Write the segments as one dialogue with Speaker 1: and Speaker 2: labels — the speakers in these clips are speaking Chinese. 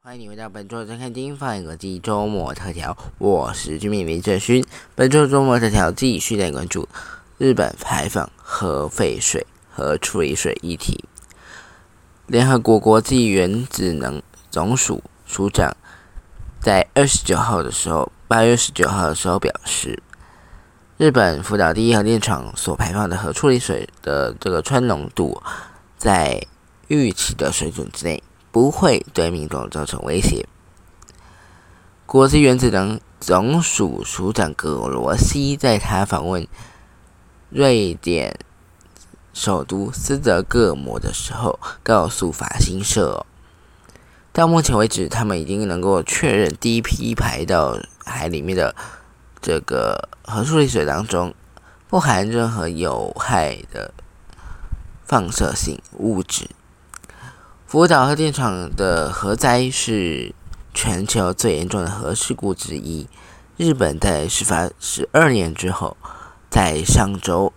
Speaker 1: 欢迎你回到本周的《看经放眼国际周末特调》，我是居民李正勋。本周周末特调继续来关注日本排放核废水和处理水议题。联合国国际原子能总署署长在二十九号的时候，八月十九号的时候表示，日本福岛第一核电厂所排放的核处理水的这个氚浓度在预期的水准之内。不会对民众造成威胁。国际原子能总署署长格罗西在他访问瑞典首都斯德哥尔摩的时候，告诉法新社，到目前为止，他们已经能够确认第一批排到海里面的这个核处理水当中不含任何有害的放射性物质。福岛核电厂的核灾是全球最严重的核事故之一。日本在事发十二年之后，在上周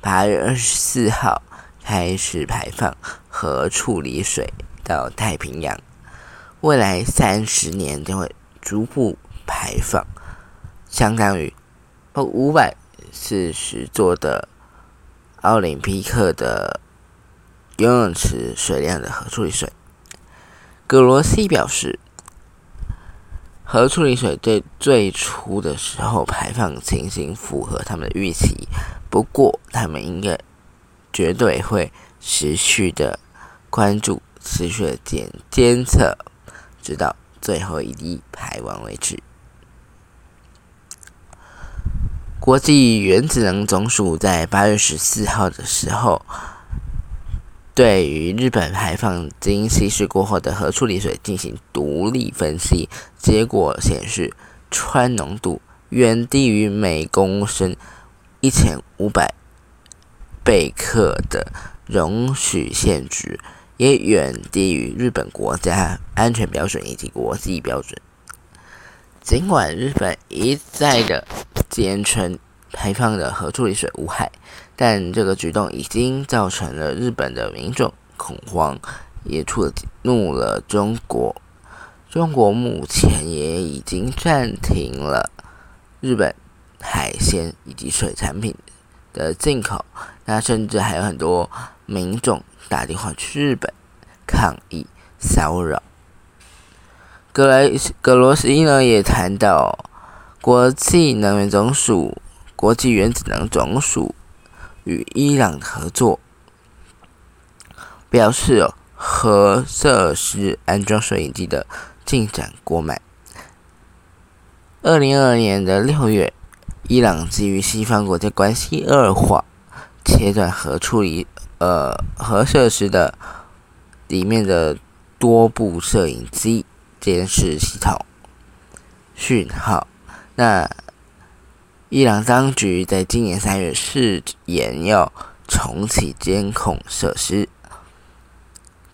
Speaker 1: 八月二十四号开始排放核处理水到太平洋，未来三十年将会逐步排放，相当于五百四十座的奥林匹克的。游泳池水量的核处理水，格罗西表示，核处理水对最初的时候排放情形符合他们的预期，不过他们应该绝对会持续的关注、持续的监监测，直到最后一滴排完为止。国际原子能总署在八月十四号的时候。对于日本排放经稀释过后的核处理水进行独立分析，结果显示，氚浓度远低于每公升一千五百贝克的容许限值，也远低于日本国家安全标准以及国际标准。尽管日本一再的坚称排放的核处理水无害。但这个举动已经造成了日本的民众恐慌，也触怒了中国。中国目前也已经暂停了日本海鲜以及水产品的进口。那甚至还有很多民众打电话去日本抗议骚扰。格莱格罗斯伊呢也谈到，国际能源总署、国际原子能总署。与伊朗合作，表示核设施安装摄影机的进展过慢。二零二二年的六月，伊朗基于西方国家关系恶化，切断核处理呃核设施的里面的多部摄影机监视系统讯号。那伊朗当局在今年三月誓言要重启监控设施。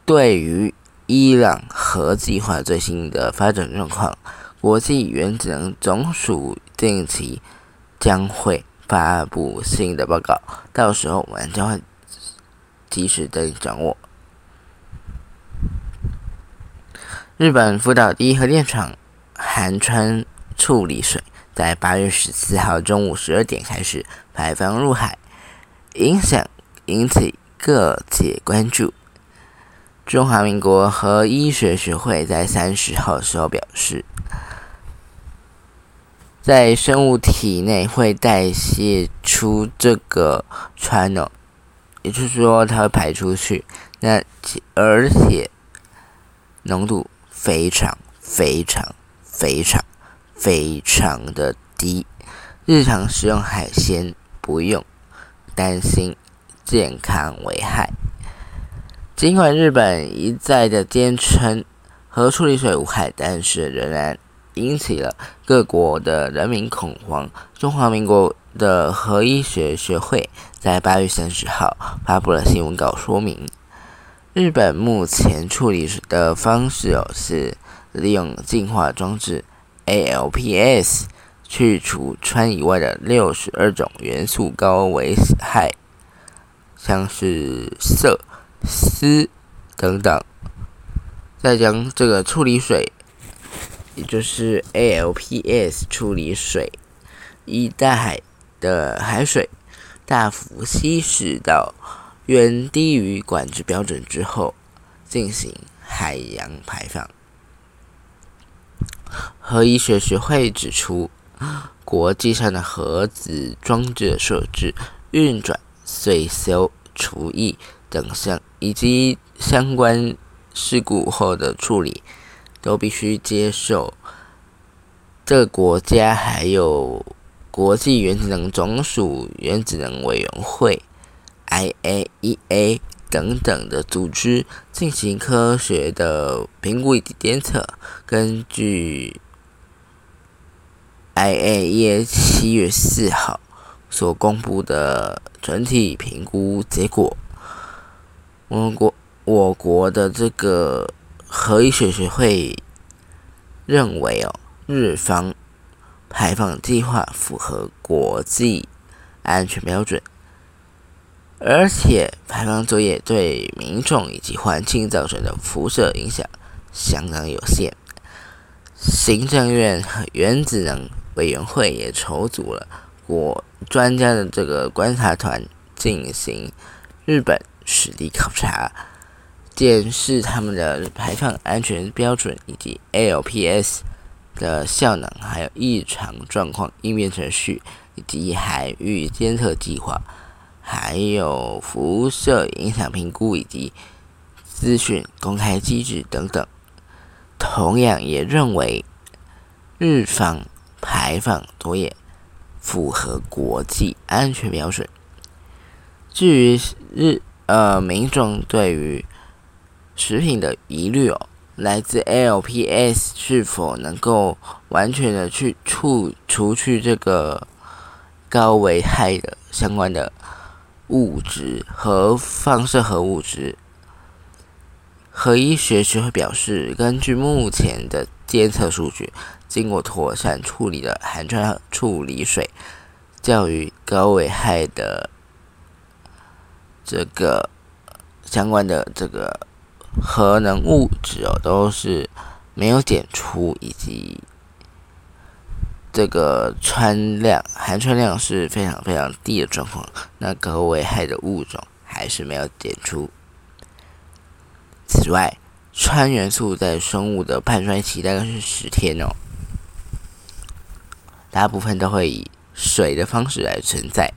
Speaker 1: 对于伊朗核计划最新的发展状况，国际原子能总署定期将会发布新的报告，到时候我们将会及时的掌握。日本福岛第一核电厂含川处理水。在八月十四号中午十二点开始排放入海，影响引起各界关注。中华民国核医学学会在三十号时候表示，在生物体内会代谢出这个氚哦，也就是说它会排出去，那而且浓度非常非常非常。非常的低，日常食用海鲜不用担心健康危害。尽管日本一再的坚称核处理水无害，但是仍然引起了各国的人民恐慌。中华民国的核医学学会在八月三十号发布了新闻稿，说明日本目前处理的方式哦是利用净化装置。ALPS 去除氚以外的六十二种元素高危害，像是铯、锶等等，再将这个处理水，也就是 ALPS 处理水，以大海的海水大幅稀释到远低于管制标准之后，进行海洋排放。核医学学会指出，国际上的核子装置设置、运转、税收、除役等项，以及相关事故后的处理，都必须接受这国家还有国际原子能总署原子能委员会 （IAEA） 等等的组织进行科学的评估以及监测，根据。IAEA 七月四号所公布的整体评估结果，我国我国的这个核医学学会认为哦，日方排放计划符合国际安全标准，而且排放作业对民众以及环境造成的辐射影响相当有限。行政院原子能。委员会也筹组了国专家的这个观察团，进行日本实地考察，检视他们的排放安全标准以及 LPS 的效能，还有异常状况应变程序，以及海域监测计划，还有辐射影响评估以及资讯公开机制等等。同样也认为日方。排放作业符合国际安全标准。至于日呃民众对于食品的疑虑哦，来自 LPS 是否能够完全的去除除去这个高危害的相关的物质和放射核物质？核医学学会表示，根据目前的监测数据。经过妥善处理的含川处理水，较于高危害的这个相关的这个核能物质哦，都是没有检出，以及这个氚量含氚量是非常非常低的状况。那个危害的物种还是没有检出。此外，氚元素在生物的半衰期大概是十天哦。大部分都会以水的方式来存在，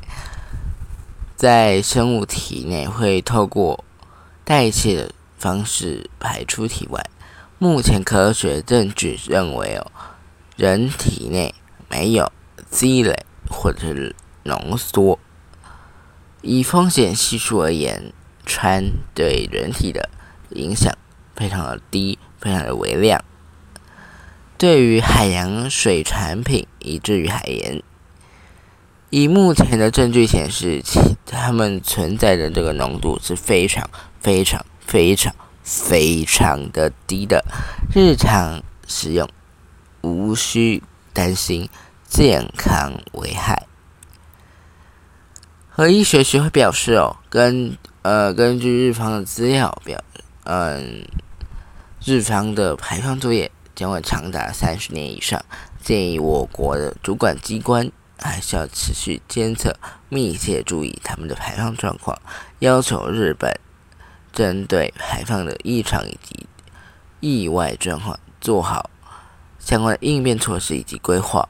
Speaker 1: 在生物体内会透过代谢的方式排出体外。目前科学证据认为，哦，人体内没有积累或者浓缩。以风险系数而言，氚对人体的影响非常的低，非常的微量。对于海洋水产品，以至于海盐，以目前的证据显示，其它们存在的这个浓度是非常、非常、非常、非常的低的，日常使用无需担心健康危害。核医学学会表示，哦，根呃根据日方的资料表，嗯，日方的排放作业。将会长达三十年以上，建议我国的主管机关还是要持续监测，密切注意他们的排放状况，要求日本针对排放的异常以及意外状况做好相关的应变措施以及规划。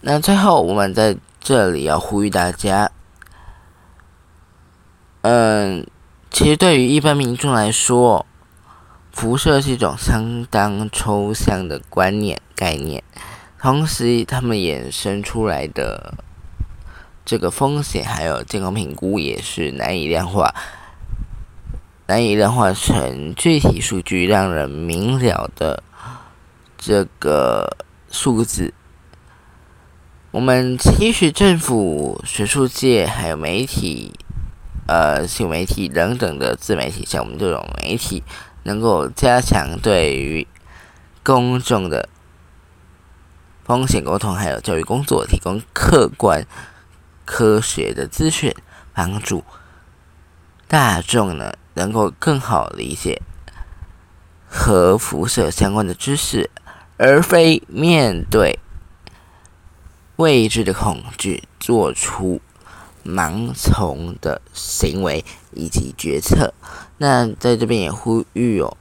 Speaker 1: 那最后，我们在这里要呼吁大家，嗯，其实对于一般民众来说。辐射是一种相当抽象的观念概念，同时，他们衍生出来的这个风险还有健康评估也是难以量化，难以量化成具体数据，让人明了的这个数字。我们期许政府、学术界还有媒体、呃新媒体等等的自媒体，像我们这种媒体。能够加强对于公众的风险沟通还有教育工作，提供客观科学的资讯，帮助大众呢能够更好理解和辐射相关的知识，而非面对未知的恐惧做出盲从的行为以及决策。那在这边也呼吁哦。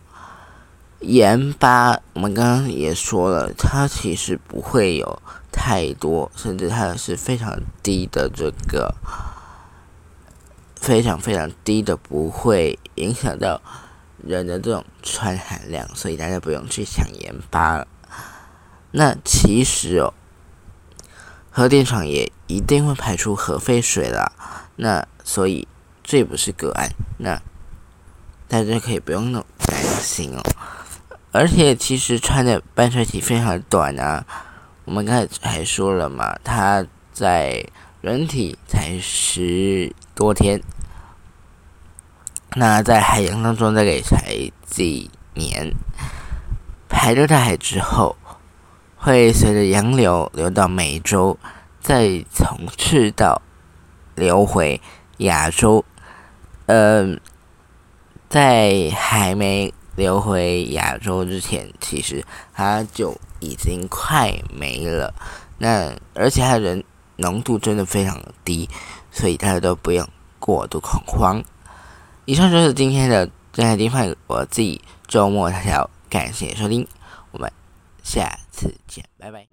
Speaker 1: 盐巴，我们刚刚也说了，它其实不会有太多，甚至它是非常低的这个，非常非常低的，不会影响到人的这种氚含量，所以大家不用去想盐巴了。那其实哦，核电厂也一定会排出核废水啦，那所以这不是个案，那大家可以不用那么担心哦。而且其实穿的半衰期非常短啊，我们刚才还说了嘛，它在人体才十多天，那在海洋当中大概才几年，排到大海之后，会随着洋流流到美洲，再从赤道流回亚洲，嗯，在还没。流回亚洲之前，其实它就已经快没了。那而且它人浓度真的非常低，所以大家都不用过度恐慌。以上就是今天的正海地方我自己周末条，感谢收听，下次见，拜拜。